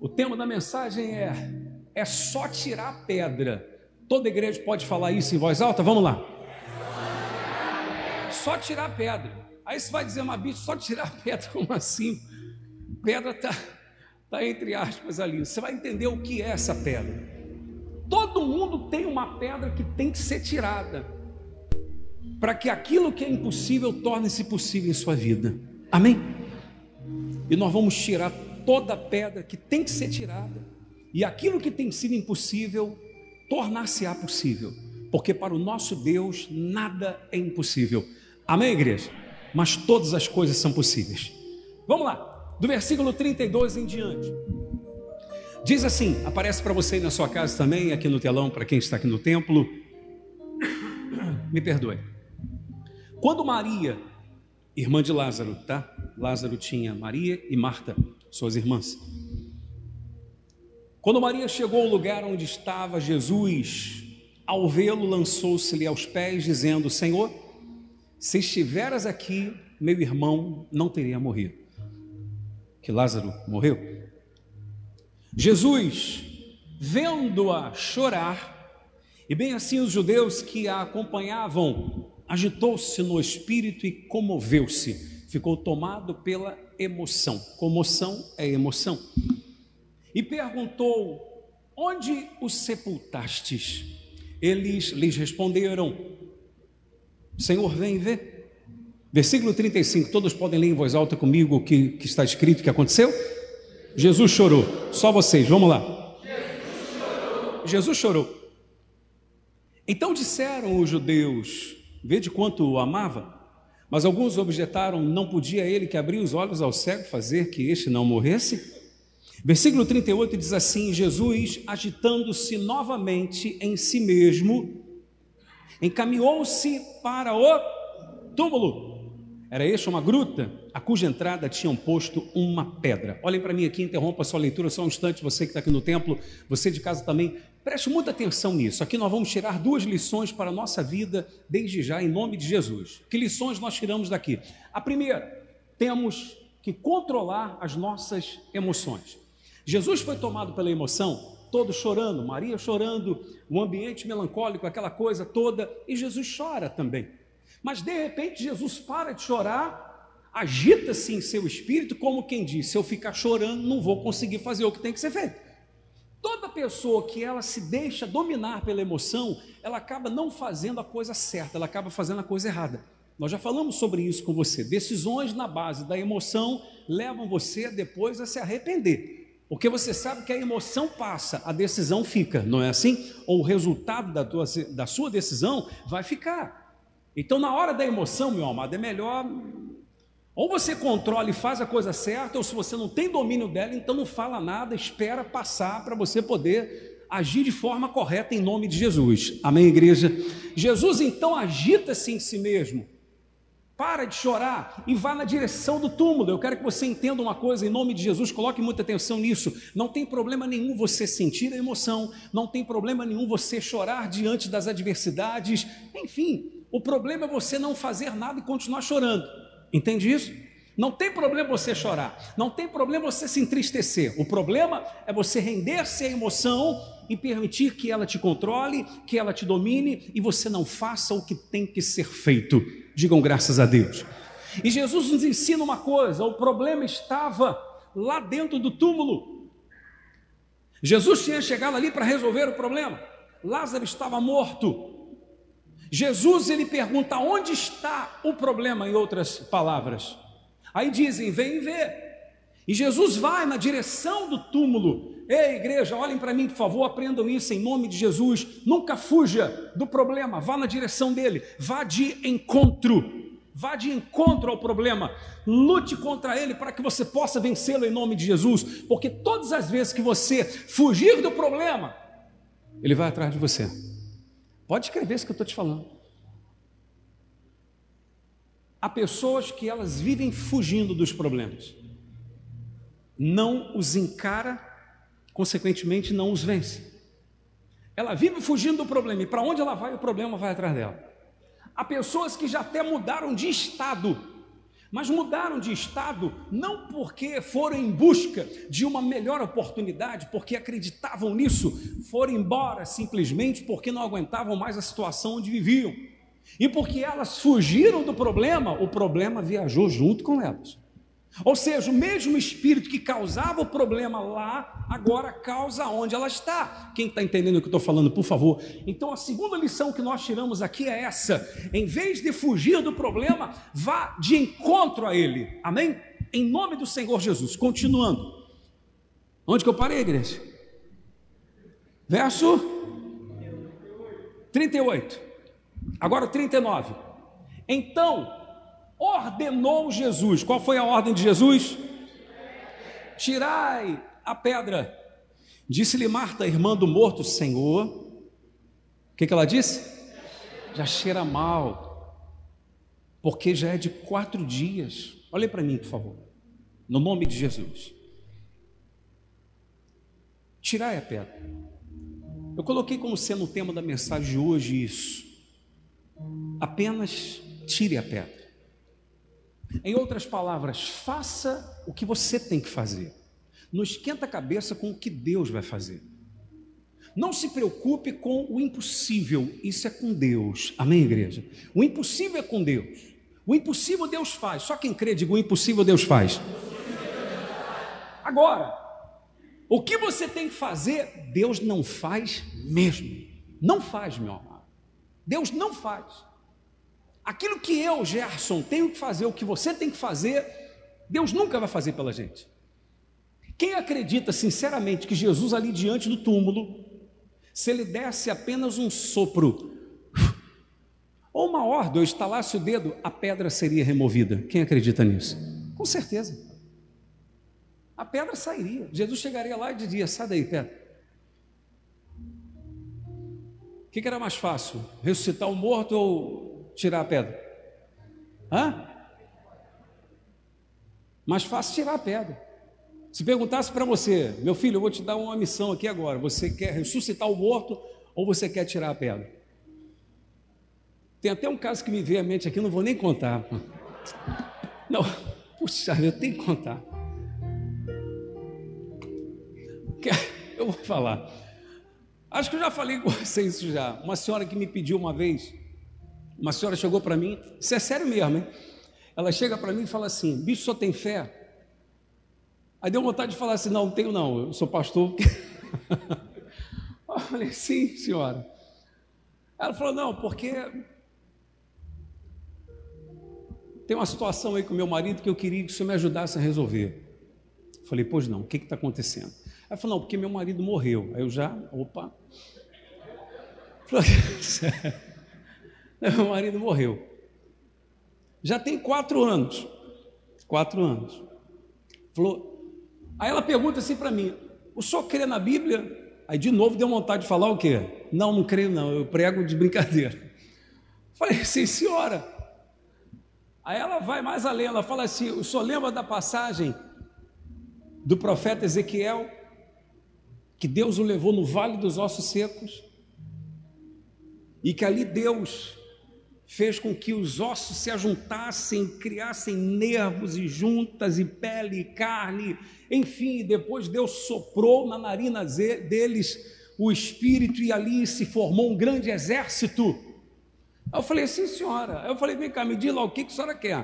O tema da mensagem é: é só tirar a pedra. Toda igreja pode falar isso em voz alta? Vamos lá. Só tirar a pedra. Aí você vai dizer, uma bicho, só tirar a pedra, como assim? Pedra está tá entre aspas ali. Você vai entender o que é essa pedra. Todo mundo tem uma pedra que tem que ser tirada, para que aquilo que é impossível torne-se possível em sua vida. Amém? E nós vamos tirar toda pedra que tem que ser tirada, e aquilo que tem sido impossível tornar-se-á possível, porque para o nosso Deus nada é impossível. Amém, igreja? Mas todas as coisas são possíveis. Vamos lá, do versículo 32 em diante. Diz assim: aparece para você aí na sua casa também, aqui no telão, para quem está aqui no templo. Me perdoe. Quando Maria, irmã de Lázaro, tá? Lázaro tinha Maria e Marta suas irmãs. Quando Maria chegou ao lugar onde estava Jesus, ao vê-lo, lançou-se-lhe aos pés, dizendo: Senhor, se estiveras aqui, meu irmão não teria morrido. Que Lázaro morreu. Jesus, vendo-a chorar, e bem assim os judeus que a acompanhavam, agitou-se no espírito e comoveu-se, ficou tomado pela emoção. Comoção é emoção. E perguntou: Onde os sepultastes? Eles lhes responderam: Senhor, vem ver. Versículo 35, todos podem ler em voz alta comigo o que, que está escrito que aconteceu? Jesus chorou. Só vocês, vamos lá. Jesus chorou. Jesus chorou. Então disseram os judeus: Vede quanto o amava. Mas alguns objetaram: não podia ele que abria os olhos ao cego fazer que este não morresse? Versículo 38 diz assim: Jesus, agitando-se novamente em si mesmo, encaminhou-se para o túmulo. Era este uma gruta, a cuja entrada tinham posto uma pedra. Olhem para mim aqui, interrompa a sua leitura só um instante, você que está aqui no templo, você de casa também, preste muita atenção nisso. Aqui nós vamos tirar duas lições para a nossa vida, desde já, em nome de Jesus. Que lições nós tiramos daqui? A primeira, temos que controlar as nossas emoções. Jesus foi tomado pela emoção, todo chorando, Maria chorando, o ambiente melancólico, aquela coisa toda, e Jesus chora também. Mas de repente Jesus para de chorar, agita-se em seu espírito, como quem diz: se eu ficar chorando, não vou conseguir fazer o que tem que ser feito. Toda pessoa que ela se deixa dominar pela emoção, ela acaba não fazendo a coisa certa, ela acaba fazendo a coisa errada. Nós já falamos sobre isso com você. Decisões na base da emoção levam você depois a se arrepender. Porque você sabe que a emoção passa, a decisão fica, não é assim? Ou o resultado da, tua, da sua decisão vai ficar. Então, na hora da emoção, meu amado, é melhor ou você controla e faz a coisa certa, ou se você não tem domínio dela, então não fala nada, espera passar para você poder agir de forma correta em nome de Jesus. Amém, igreja? Jesus então agita-se em si mesmo, para de chorar e vá na direção do túmulo. Eu quero que você entenda uma coisa em nome de Jesus, coloque muita atenção nisso. Não tem problema nenhum você sentir a emoção, não tem problema nenhum você chorar diante das adversidades, enfim, o problema é você não fazer nada e continuar chorando. Entende isso? Não tem problema você chorar, não tem problema você se entristecer. O problema é você render-se à emoção e permitir que ela te controle, que ela te domine e você não faça o que tem que ser feito. Digam graças a Deus. E Jesus nos ensina uma coisa: o problema estava lá dentro do túmulo. Jesus tinha chegado ali para resolver o problema. Lázaro estava morto. Jesus ele pergunta onde está o problema, em outras palavras. Aí dizem: vem ver. E Jesus vai na direção do túmulo. Ei, igreja, olhem para mim, por favor, aprendam isso em nome de Jesus. Nunca fuja do problema, vá na direção dele, vá de encontro. Vá de encontro ao problema, lute contra ele para que você possa vencê-lo em nome de Jesus, porque todas as vezes que você fugir do problema, ele vai atrás de você. Pode escrever isso que eu estou te falando. Há pessoas que elas vivem fugindo dos problemas, não os encara, consequentemente não os vence. Ela vive fugindo do problema e para onde ela vai, o problema vai atrás dela. Há pessoas que já até mudaram de estado, mas mudaram de estado não porque foram em busca de uma melhor oportunidade, porque acreditavam nisso, foram embora simplesmente porque não aguentavam mais a situação onde viviam. E porque elas fugiram do problema, o problema viajou junto com elas. Ou seja, o mesmo espírito que causava o problema lá, agora causa onde ela está. Quem está entendendo o que eu estou falando, por favor? Então, a segunda lição que nós tiramos aqui é essa: em vez de fugir do problema, vá de encontro a ele. Amém? Em nome do Senhor Jesus. Continuando. Onde que eu parei, igreja? Verso 38. Agora o 39. Então, ordenou Jesus. Qual foi a ordem de Jesus? Tirai a pedra. Disse-lhe Marta, irmã do morto, Senhor. O que, que ela disse? Já cheira mal, porque já é de quatro dias. Olhe para mim, por favor, no nome de Jesus. Tirai a pedra. Eu coloquei como sendo o tema da mensagem de hoje isso. Apenas tire a pedra. Em outras palavras, faça o que você tem que fazer. Não esquenta a cabeça com o que Deus vai fazer. Não se preocupe com o impossível, isso é com Deus. Amém, igreja? O impossível é com Deus. O impossível Deus faz. Só quem crê, diga: o impossível Deus faz. Agora, o que você tem que fazer, Deus não faz mesmo. Não faz, meu amado. Deus não faz. Aquilo que eu, Gerson, tenho que fazer, o que você tem que fazer, Deus nunca vai fazer pela gente. Quem acredita sinceramente que Jesus ali diante do túmulo, se ele desse apenas um sopro, ou uma ordem, ou estalasse o dedo, a pedra seria removida. Quem acredita nisso? Com certeza. A pedra sairia. Jesus chegaria lá e diria: sai daí, pedra. O que, que era mais fácil? Ressuscitar o morto ou tirar a pedra? Hã? Mais fácil tirar a pedra. Se perguntasse para você, meu filho, eu vou te dar uma missão aqui agora. Você quer ressuscitar o morto ou você quer tirar a pedra? Tem até um caso que me veio à mente aqui, não vou nem contar. Não, puxa, eu tenho que contar. Eu vou falar. Acho que eu já falei com vocês isso já. Uma senhora que me pediu uma vez uma senhora chegou para mim, isso é sério mesmo, hein? Ela chega para mim e fala assim: bicho, só tem fé? Aí deu vontade de falar assim: não, não tenho não, eu sou pastor. eu falei: sim, senhora. Ela falou: não, porque tem uma situação aí com meu marido que eu queria que o senhor me ajudasse a resolver. Eu falei: pois não, o que está acontecendo? Ela falou: não, porque meu marido morreu. Aí eu já, opa. Falei, Meu marido morreu. Já tem quatro anos. Quatro anos. Falou. Aí ela pergunta assim para mim: o senhor crê na Bíblia? Aí de novo deu vontade de falar o quê? Não, não creio, não. Eu prego de brincadeira. Falei, sim, senhora. Aí ela vai mais além, ela fala assim: o senhor lembra da passagem do profeta Ezequiel? Que Deus o levou no vale dos ossos secos? E que ali Deus fez com que os ossos se ajuntassem, criassem nervos e juntas, e pele e carne, enfim, depois Deus soprou na narina deles o espírito e ali se formou um grande exército. Eu falei, sim senhora. Eu falei, vem cá, me diga lá o que, que a senhora quer.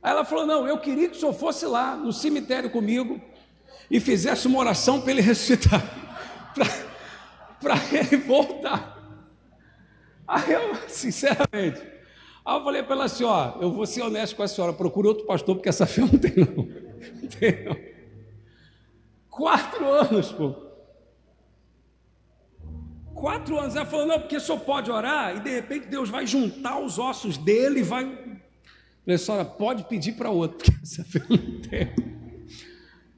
Aí ela falou, não, eu queria que o senhor fosse lá no cemitério comigo e fizesse uma oração para ele ressuscitar, para ele voltar. Aí eu, sinceramente, aí eu falei para ela assim: ó, eu vou ser honesto com a senhora, procure outro pastor, porque essa fé não tem, não. Tem. Quatro anos, pô. Quatro anos. Ela falou: não, porque só pode orar e de repente Deus vai juntar os ossos dele e vai. Falei, senhora, pode pedir para outro, porque essa fé não tem.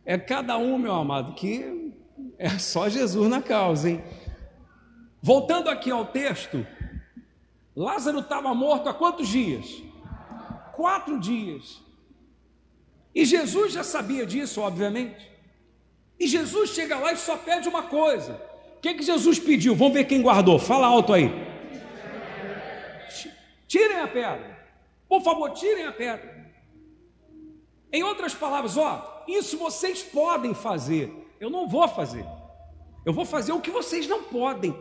É cada um, meu amado, que é só Jesus na causa, hein? Voltando aqui ao texto, Lázaro estava morto há quantos dias? Quatro dias. E Jesus já sabia disso, obviamente. E Jesus chega lá e só pede uma coisa. O que, que Jesus pediu? Vamos ver quem guardou. Fala alto aí. Tirem a pedra. Por favor, tirem a pedra. Em outras palavras, ó, isso vocês podem fazer, eu não vou fazer. Eu vou fazer o que vocês não podem.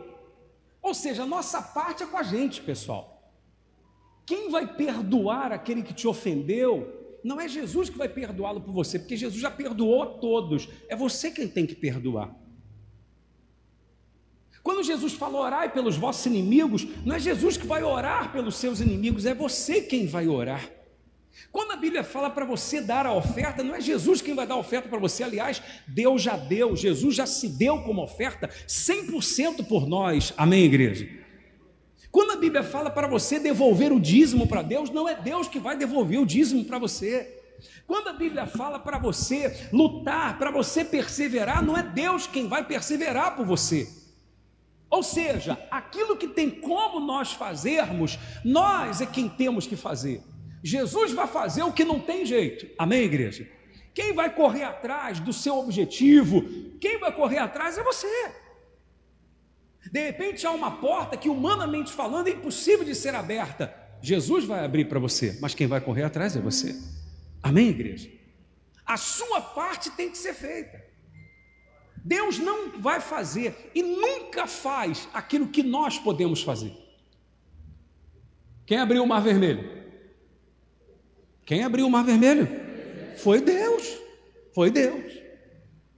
Ou seja, a nossa parte é com a gente, pessoal. Quem vai perdoar aquele que te ofendeu não é Jesus que vai perdoá-lo por você, porque Jesus já perdoou a todos. É você quem tem que perdoar. Quando Jesus fala orai pelos vossos inimigos, não é Jesus que vai orar pelos seus inimigos, é você quem vai orar. Quando a Bíblia fala para você dar a oferta, não é Jesus quem vai dar a oferta para você, aliás, Deus já deu, Jesus já se deu como oferta 100% por nós. Amém, igreja? Quando a Bíblia fala para você devolver o dízimo para Deus, não é Deus que vai devolver o dízimo para você. Quando a Bíblia fala para você lutar, para você perseverar, não é Deus quem vai perseverar por você. Ou seja, aquilo que tem como nós fazermos, nós é quem temos que fazer. Jesus vai fazer o que não tem jeito. Amém, igreja? Quem vai correr atrás do seu objetivo, quem vai correr atrás é você. De repente há uma porta que, humanamente falando, é impossível de ser aberta. Jesus vai abrir para você, mas quem vai correr atrás é você. Amém, igreja? A sua parte tem que ser feita. Deus não vai fazer e nunca faz aquilo que nós podemos fazer. Quem abriu o mar vermelho? Quem abriu o mar vermelho? Foi Deus. Foi Deus.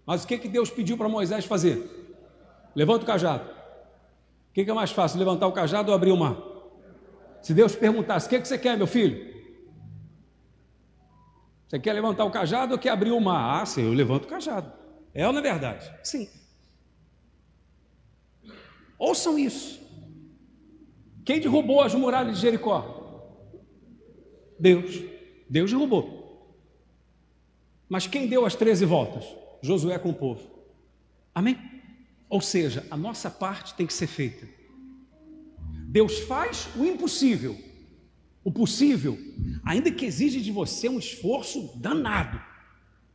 Mas o que, que Deus pediu para Moisés fazer? Levanta o cajado. O que, que é mais fácil, levantar o cajado ou abrir o mar? Se Deus perguntasse: O que, que você quer, meu filho? Você quer levantar o cajado ou quer abrir o mar? Ah, sim, eu levanto o cajado. É ou não é verdade? Sim. Ouçam isso. Quem derrubou as muralhas de Jericó? Deus. Deus derrubou. Mas quem deu as 13 voltas? Josué com o povo. Amém? Ou seja, a nossa parte tem que ser feita. Deus faz o impossível. O possível, ainda que exija de você um esforço danado,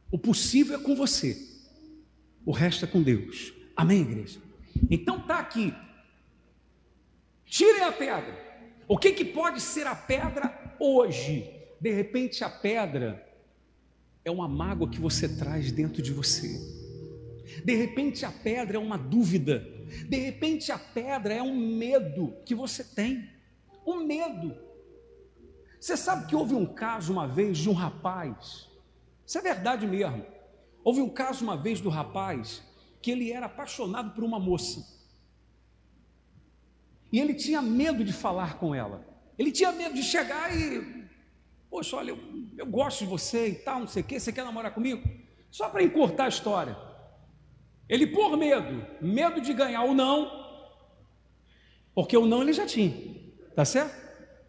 o possível é com você. O resto é com Deus. Amém, igreja? Então tá aqui. Tirem a pedra. O que, que pode ser a pedra hoje? De repente a pedra é uma mágoa que você traz dentro de você. De repente a pedra é uma dúvida. De repente a pedra é um medo que você tem. Um medo. Você sabe que houve um caso uma vez de um rapaz. Isso é verdade mesmo. Houve um caso uma vez do rapaz que ele era apaixonado por uma moça. E ele tinha medo de falar com ela. Ele tinha medo de chegar e. Poxa, olha, eu, eu gosto de você e tal, não sei o quê, você quer namorar comigo? Só para encurtar a história. Ele, por medo, medo de ganhar o não, porque o não ele já tinha, tá certo?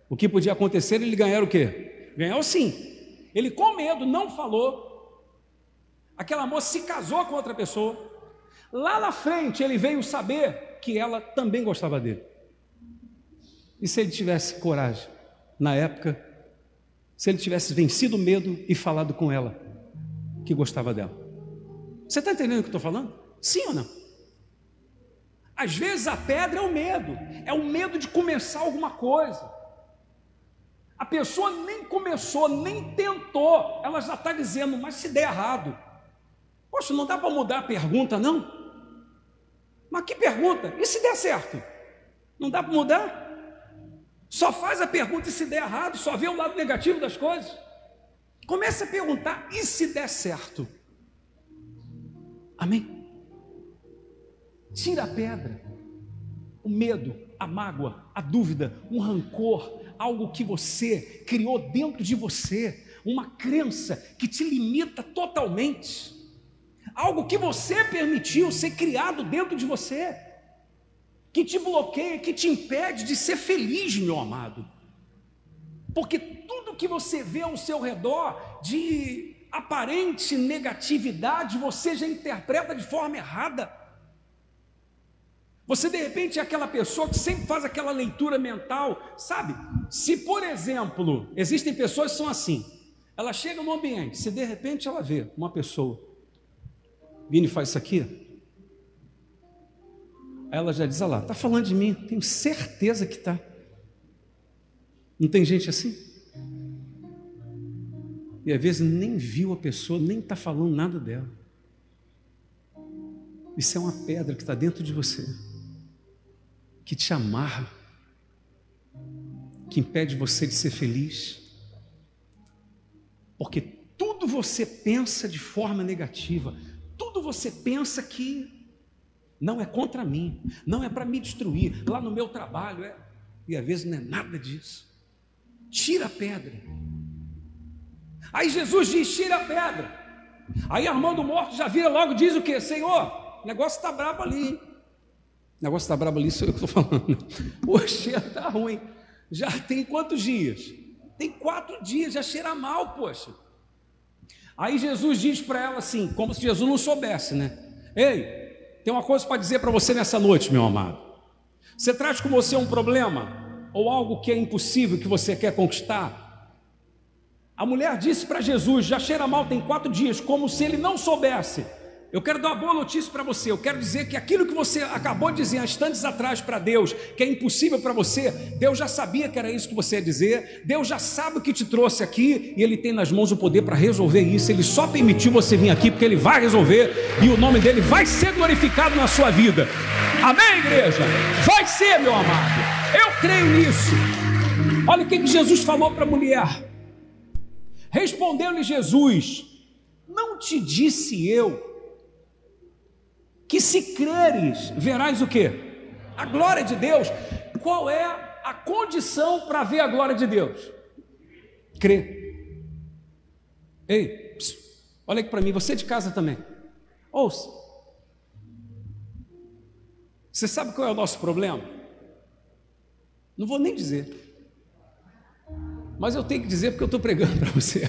O que podia acontecer, ele ganhar o quê? Ganhar o sim. Ele, com medo, não falou. Aquela moça se casou com outra pessoa. Lá na frente, ele veio saber que ela também gostava dele. E se ele tivesse coragem, na época, se ele tivesse vencido o medo e falado com ela que gostava dela? Você está entendendo o que eu estou falando? Sim ou não? Às vezes a pedra é o medo, é o medo de começar alguma coisa. A pessoa nem começou, nem tentou, ela já está dizendo, mas se der errado, poxa, não dá para mudar a pergunta, não? Mas que pergunta? E se der certo? Não dá para mudar? Só faz a pergunta e se der errado, só vê o lado negativo das coisas. Comece a perguntar, e se der certo? Amém? Tira a pedra, o medo, a mágoa, a dúvida, um rancor, algo que você criou dentro de você, uma crença que te limita totalmente, algo que você permitiu ser criado dentro de você, que te bloqueia, que te impede de ser feliz, meu amado. Porque tudo que você vê ao seu redor de aparente negatividade, você já interpreta de forma errada. Você de repente é aquela pessoa que sempre faz aquela leitura mental, sabe? Se por exemplo, existem pessoas que são assim, ela chega no ambiente, se de repente ela vê uma pessoa, Vini faz isso aqui, aí ela já diz, olha lá, está falando de mim, tenho certeza que está. Não tem gente assim? e às vezes nem viu a pessoa, nem está falando nada dela. Isso é uma pedra que está dentro de você, que te amarra, que impede você de ser feliz, porque tudo você pensa de forma negativa, tudo você pensa que não é contra mim, não é para me destruir, lá no meu trabalho é, e às vezes não é nada disso. Tira a pedra. Aí Jesus diz: tira a pedra. Aí Armando Morto já vira logo diz o que? Senhor, o negócio está brabo ali. O negócio está brabo ali, sou eu que estou falando. Poxa, está ruim. Já tem quantos dias? Tem quatro dias, já cheira mal, poxa. Aí Jesus diz para ela assim, como se Jesus não soubesse, né? Ei, tem uma coisa para dizer para você nessa noite, meu amado. Você traz com você um problema ou algo que é impossível que você quer conquistar? A mulher disse para Jesus: já cheira mal tem quatro dias, como se ele não soubesse. Eu quero dar uma boa notícia para você. Eu quero dizer que aquilo que você acabou de dizer instantes atrás para Deus, que é impossível para você, Deus já sabia que era isso que você ia dizer. Deus já sabe o que te trouxe aqui e Ele tem nas mãos o poder para resolver isso. Ele só permitiu você vir aqui porque Ele vai resolver e o nome dele vai ser glorificado na sua vida. Amém, igreja? Vai ser, meu amado. Eu creio nisso. Olha o que Jesus falou para a mulher. Respondeu-lhe Jesus: Não te disse eu que se creres, verás o que? A glória de Deus. Qual é a condição para ver a glória de Deus? Crer. Ei, olha aqui para mim, você de casa também. Ouça. Você sabe qual é o nosso problema? Não vou nem dizer. Mas eu tenho que dizer porque eu estou pregando para você.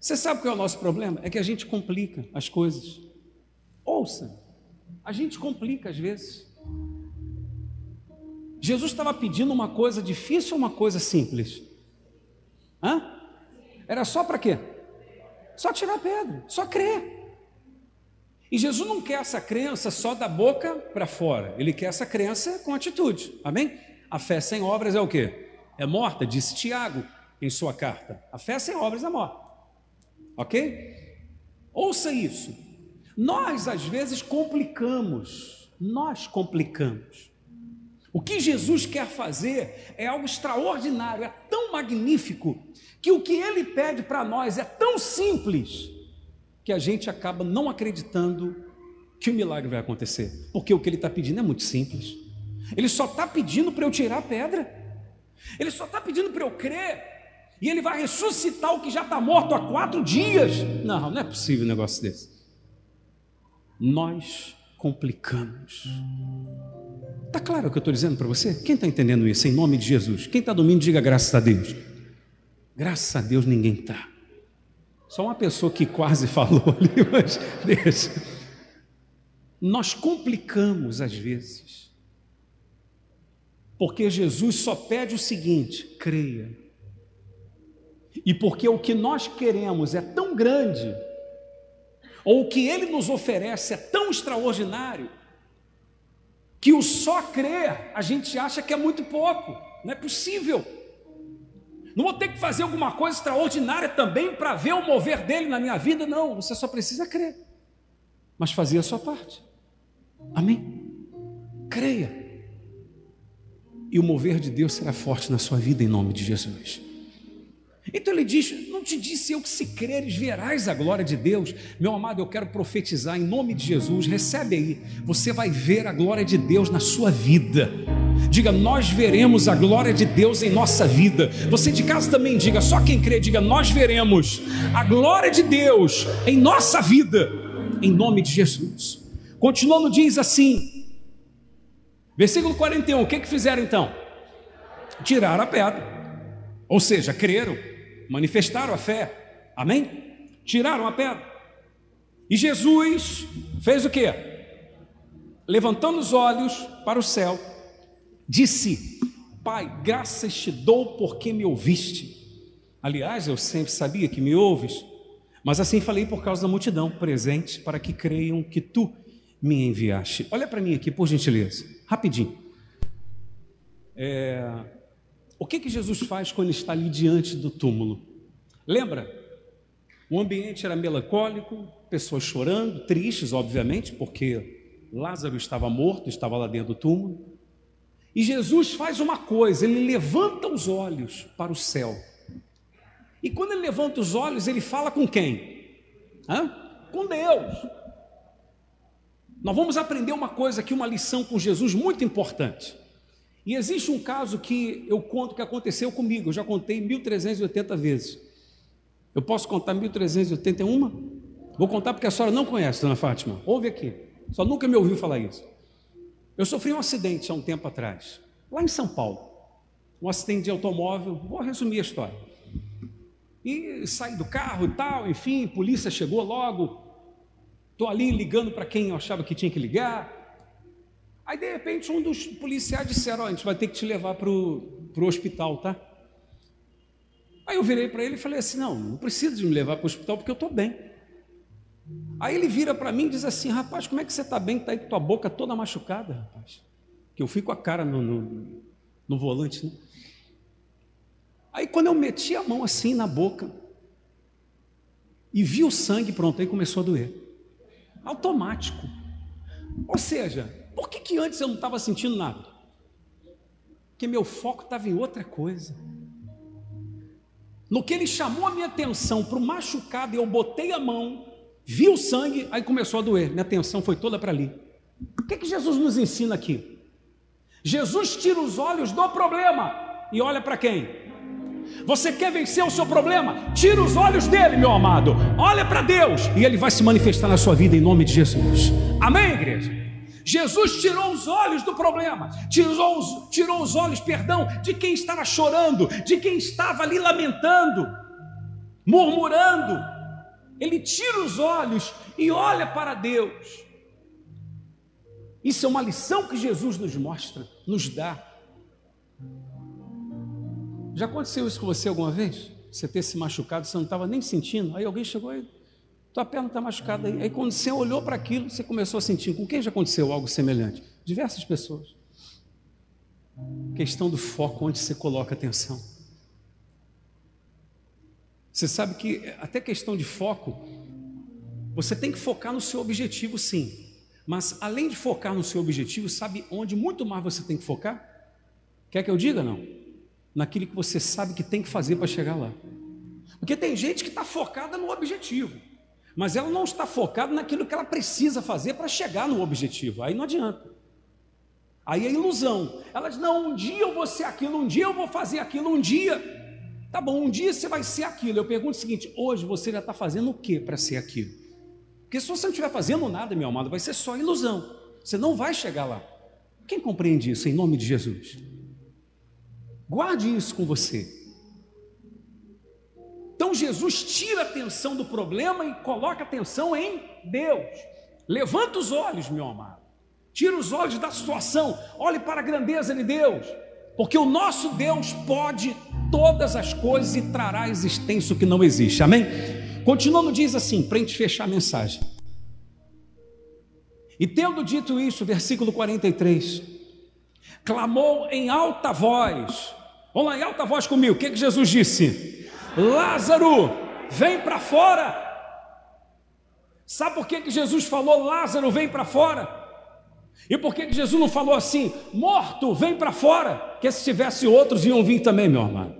Você sabe qual é o nosso problema? É que a gente complica as coisas. Ouça, a gente complica às vezes. Jesus estava pedindo uma coisa difícil ou uma coisa simples? Hã? Era só para quê? Só tirar pedra, só crer. E Jesus não quer essa crença só da boca para fora, ele quer essa crença com atitude, amém? A fé sem obras é o quê? É morta, disse Tiago em sua carta. A fé sem obras é morta. Ok? Ouça isso. Nós, às vezes, complicamos. Nós complicamos. O que Jesus quer fazer é algo extraordinário, é tão magnífico, que o que ele pede para nós é tão simples, que a gente acaba não acreditando que o milagre vai acontecer, porque o que ele está pedindo é muito simples. Ele só está pedindo para eu tirar a pedra, ele só está pedindo para eu crer e ele vai ressuscitar o que já está morto há quatro dias. Não, não é possível um negócio desse. Nós complicamos. Está claro o que eu estou dizendo para você? Quem está entendendo isso em nome de Jesus? Quem está dormindo, diga graças a Deus. Graças a Deus ninguém está. Só uma pessoa que quase falou ali, mas deixa. Nós complicamos às vezes. Porque Jesus só pede o seguinte: creia. E porque o que nós queremos é tão grande, ou o que ele nos oferece é tão extraordinário, que o só crer a gente acha que é muito pouco, não é possível. Não vou ter que fazer alguma coisa extraordinária também para ver o mover dele na minha vida, não, você só precisa crer, mas fazer a sua parte, amém? Creia, e o mover de Deus será forte na sua vida em nome de Jesus. Então ele diz: Não te disse eu que se creres verás a glória de Deus. Meu amado, eu quero profetizar em nome de Jesus. Recebe aí, você vai ver a glória de Deus na sua vida. Diga, nós veremos a glória de Deus em nossa vida. Você de casa também diga, só quem crê, diga, nós veremos a glória de Deus em nossa vida, em nome de Jesus. Continuando, diz assim, versículo 41, o que, que fizeram então? Tiraram a pedra, ou seja, creram manifestaram a fé, amém? Tiraram a pedra. E Jesus fez o que? Levantando os olhos para o céu, disse: Pai, graças te dou porque me ouviste. Aliás, eu sempre sabia que me ouves, mas assim falei por causa da multidão presente, para que creiam que tu me enviaste. Olha para mim aqui, por gentileza, rapidinho. É, o que, que Jesus faz quando está ali diante do túmulo? Lembra? O ambiente era melancólico, pessoas chorando, tristes, obviamente, porque Lázaro estava morto, estava lá dentro do túmulo. E Jesus faz uma coisa, ele levanta os olhos para o céu. E quando ele levanta os olhos, ele fala com quem? Hã? Com Deus. Nós vamos aprender uma coisa aqui, uma lição com Jesus muito importante. E existe um caso que eu conto que aconteceu comigo, eu já contei 1380 vezes. Eu posso contar 1381? Vou contar porque a senhora não conhece, dona Fátima. Ouve aqui. Só nunca me ouviu falar isso. Eu sofri um acidente há um tempo atrás, lá em São Paulo. Um acidente de automóvel, vou resumir a história. E saí do carro e tal, enfim, polícia chegou logo. Estou ali ligando para quem eu achava que tinha que ligar. Aí de repente um dos policiais disseram: oh, a gente vai ter que te levar para o hospital, tá? Aí eu virei para ele e falei assim: não, não precisa de me levar para o hospital porque eu estou bem. Aí ele vira para mim e diz assim: rapaz, como é que você está bem? Está aí com tua boca toda machucada, rapaz. Que eu fui com a cara no, no, no volante, né? Aí quando eu meti a mão assim na boca e vi o sangue, pronto, aí começou a doer. Automático. Ou seja, por que, que antes eu não estava sentindo nada? Porque meu foco estava em outra coisa. No que ele chamou a minha atenção para o machucado, eu botei a mão, vi o sangue, aí começou a doer. Minha atenção foi toda para ali. O que, que Jesus nos ensina aqui? Jesus tira os olhos do problema e olha para quem? Você quer vencer o seu problema? Tira os olhos dele, meu amado. Olha para Deus e ele vai se manifestar na sua vida em nome de Jesus. Amém, igreja? Jesus tirou os olhos do problema, tirou os, tirou os olhos, perdão, de quem estava chorando, de quem estava ali lamentando, murmurando. Ele tira os olhos e olha para Deus. Isso é uma lição que Jesus nos mostra, nos dá. Já aconteceu isso com você alguma vez? Você ter se machucado, você não estava nem sentindo, aí alguém chegou e tua perna está machucada aí. Aí quando você olhou para aquilo, você começou a sentir. Com quem já aconteceu algo semelhante? Diversas pessoas. Questão do foco, onde você coloca atenção. Você sabe que até questão de foco, você tem que focar no seu objetivo, sim. Mas além de focar no seu objetivo, sabe onde muito mais você tem que focar? Quer que eu diga não? Naquilo que você sabe que tem que fazer para chegar lá. Porque tem gente que está focada no objetivo mas ela não está focada naquilo que ela precisa fazer para chegar no objetivo. Aí não adianta. Aí é ilusão. Ela diz: não, um dia eu vou ser aquilo, um dia eu vou fazer aquilo, um dia. Tá bom, um dia você vai ser aquilo. Eu pergunto o seguinte: hoje você já está fazendo o que para ser aquilo? Porque se você não estiver fazendo nada, meu amado, vai ser só ilusão. Você não vai chegar lá. Quem compreende isso em nome de Jesus? Guarde isso com você. Então Jesus tira a atenção do problema e coloca a atenção em Deus. Levanta os olhos, meu amado. Tira os olhos da situação, olhe para a grandeza de Deus, porque o nosso Deus pode todas as coisas e trará a existência o que não existe. Amém? Continuando, diz assim, para a gente fechar a mensagem. E tendo dito isso, versículo 43, clamou em alta voz. Vamos lá, em alta voz comigo. O que, que Jesus disse? Lázaro, vem para fora. Sabe por que, que Jesus falou Lázaro, vem para fora? E por que, que Jesus não falou assim, morto, vem para fora? Porque se tivesse outros iam vir também, meu amado.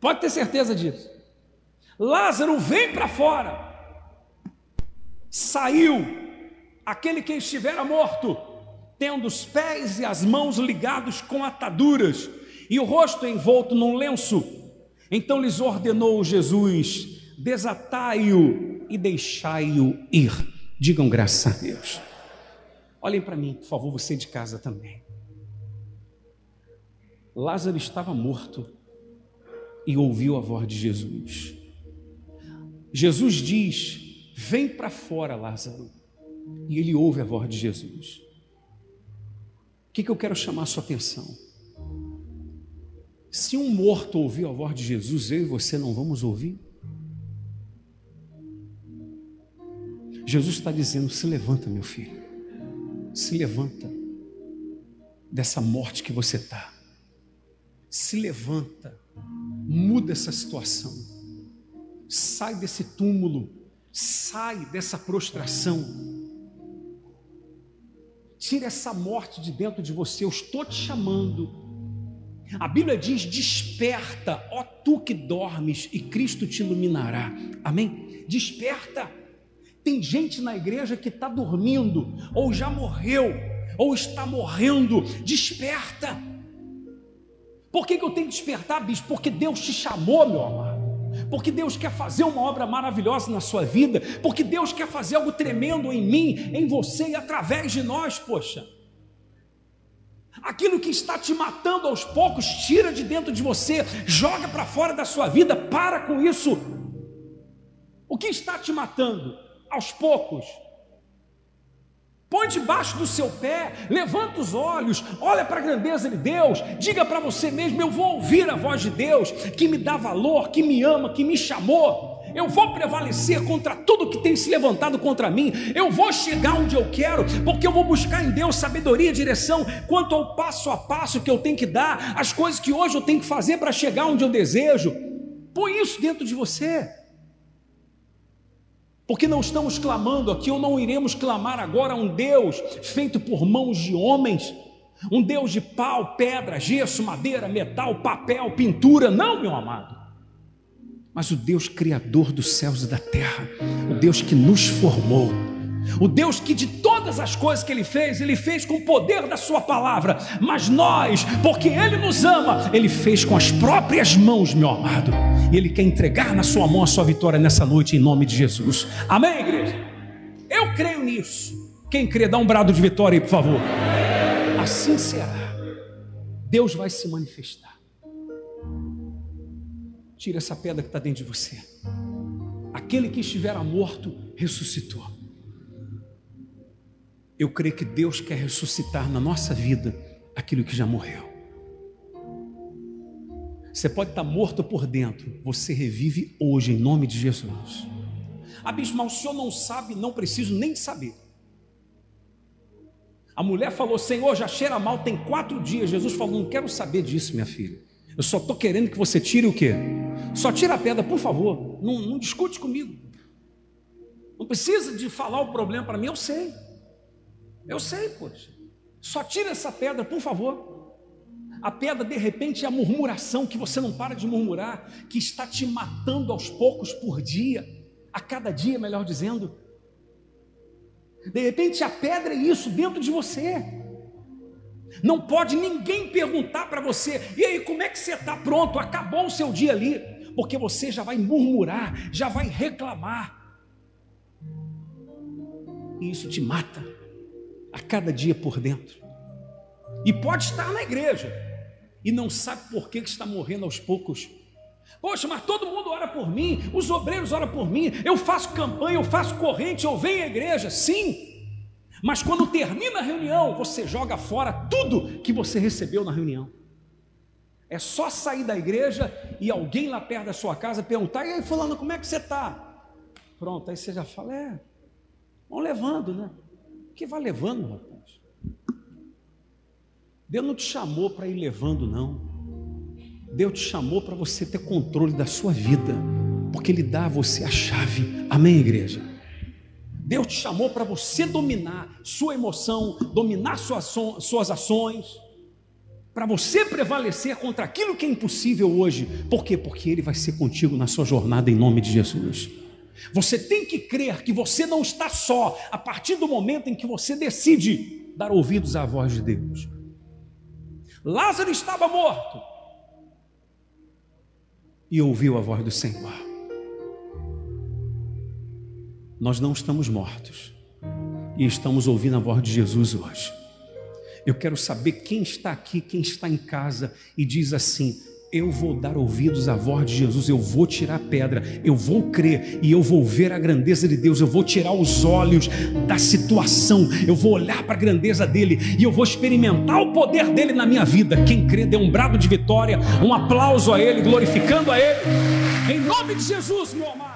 Pode ter certeza disso. Lázaro, vem para fora. Saiu aquele que estivera morto, tendo os pés e as mãos ligados com ataduras e o rosto envolto num lenço então lhes ordenou Jesus: desatai-o e deixai-o ir. Digam graças a Deus. Olhem para mim, por favor, você de casa também. Lázaro estava morto e ouviu a voz de Jesus. Jesus diz: Vem para fora, Lázaro. E ele ouve a voz de Jesus. O que, que eu quero chamar a sua atenção? Se um morto ouviu a voz de Jesus, eu e você não vamos ouvir? Jesus está dizendo: se levanta, meu filho, se levanta dessa morte que você está, se levanta, muda essa situação, sai desse túmulo, sai dessa prostração. Tira essa morte de dentro de você, eu estou te chamando. A Bíblia diz: desperta, ó tu que dormes, e Cristo te iluminará. Amém? Desperta. Tem gente na igreja que está dormindo, ou já morreu, ou está morrendo. Desperta. Por que, que eu tenho que despertar, bispo? Porque Deus te chamou, meu amado. Porque Deus quer fazer uma obra maravilhosa na sua vida. Porque Deus quer fazer algo tremendo em mim, em você e através de nós, poxa. Aquilo que está te matando aos poucos, tira de dentro de você, joga para fora da sua vida, para com isso. O que está te matando? Aos poucos, põe debaixo do seu pé, levanta os olhos, olha para a grandeza de Deus, diga para você mesmo: eu vou ouvir a voz de Deus, que me dá valor, que me ama, que me chamou. Eu vou prevalecer contra tudo que tem se levantado contra mim. Eu vou chegar onde eu quero, porque eu vou buscar em Deus sabedoria e direção quanto ao passo a passo que eu tenho que dar, as coisas que hoje eu tenho que fazer para chegar onde eu desejo. Põe isso dentro de você. Porque não estamos clamando aqui, ou não iremos clamar agora a um Deus feito por mãos de homens, um Deus de pau, pedra, gesso, madeira, metal, papel, pintura. Não, meu amado. Mas o Deus criador dos céus e da terra, o Deus que nos formou, o Deus que de todas as coisas que Ele fez, Ele fez com o poder da Sua palavra, mas nós, porque Ele nos ama, Ele fez com as próprias mãos, meu amado, e Ele quer entregar na Sua mão a Sua vitória nessa noite, em nome de Jesus. Amém, igreja? Eu creio nisso. Quem crê, dá um brado de vitória aí, por favor. Assim será. Deus vai se manifestar. Tira essa pedra que está dentro de você. Aquele que estivera morto ressuscitou. Eu creio que Deus quer ressuscitar na nossa vida aquilo que já morreu. Você pode estar morto por dentro, você revive hoje em nome de Jesus. Abismal, o senhor não sabe, não preciso nem saber. A mulher falou: Senhor, já cheira mal, tem quatro dias. Jesus falou: Não quero saber disso, minha filha. Eu só estou querendo que você tire o quê? Só tira a pedra, por favor. Não, não discute comigo. Não precisa de falar o problema para mim, eu sei. Eu sei, poxa. Só tira essa pedra, por favor. A pedra, de repente, é a murmuração que você não para de murmurar, que está te matando aos poucos por dia, a cada dia, melhor dizendo. De repente, a pedra é isso dentro de você. Não pode ninguém perguntar para você, e aí, como é que você está? Pronto, acabou o seu dia ali, porque você já vai murmurar, já vai reclamar. E isso te mata a cada dia por dentro. E pode estar na igreja e não sabe por que, está morrendo aos poucos. Poxa, mas todo mundo ora por mim, os obreiros oram por mim, eu faço campanha, eu faço corrente, eu venho à igreja, sim. Mas quando termina a reunião, você joga fora tudo que você recebeu na reunião. É só sair da igreja e alguém lá perto da sua casa perguntar: e aí, Fulano, como é que você está? Pronto, aí você já fala: é, vão levando, né? que vai levando, rapaz. Deus não te chamou para ir levando, não. Deus te chamou para você ter controle da sua vida, porque Ele dá a você a chave. Amém, igreja? Deus te chamou para você dominar sua emoção, dominar suas, suas ações, para você prevalecer contra aquilo que é impossível hoje. Por quê? Porque Ele vai ser contigo na sua jornada em nome de Jesus. Você tem que crer que você não está só a partir do momento em que você decide dar ouvidos à voz de Deus. Lázaro estava morto e ouviu a voz do Senhor. Nós não estamos mortos e estamos ouvindo a voz de Jesus hoje. Eu quero saber quem está aqui, quem está em casa e diz assim: eu vou dar ouvidos à voz de Jesus, eu vou tirar a pedra, eu vou crer e eu vou ver a grandeza de Deus, eu vou tirar os olhos da situação, eu vou olhar para a grandeza dele e eu vou experimentar o poder dele na minha vida. Quem crê, dê um brado de vitória, um aplauso a ele, glorificando a ele, em nome de Jesus, meu amado.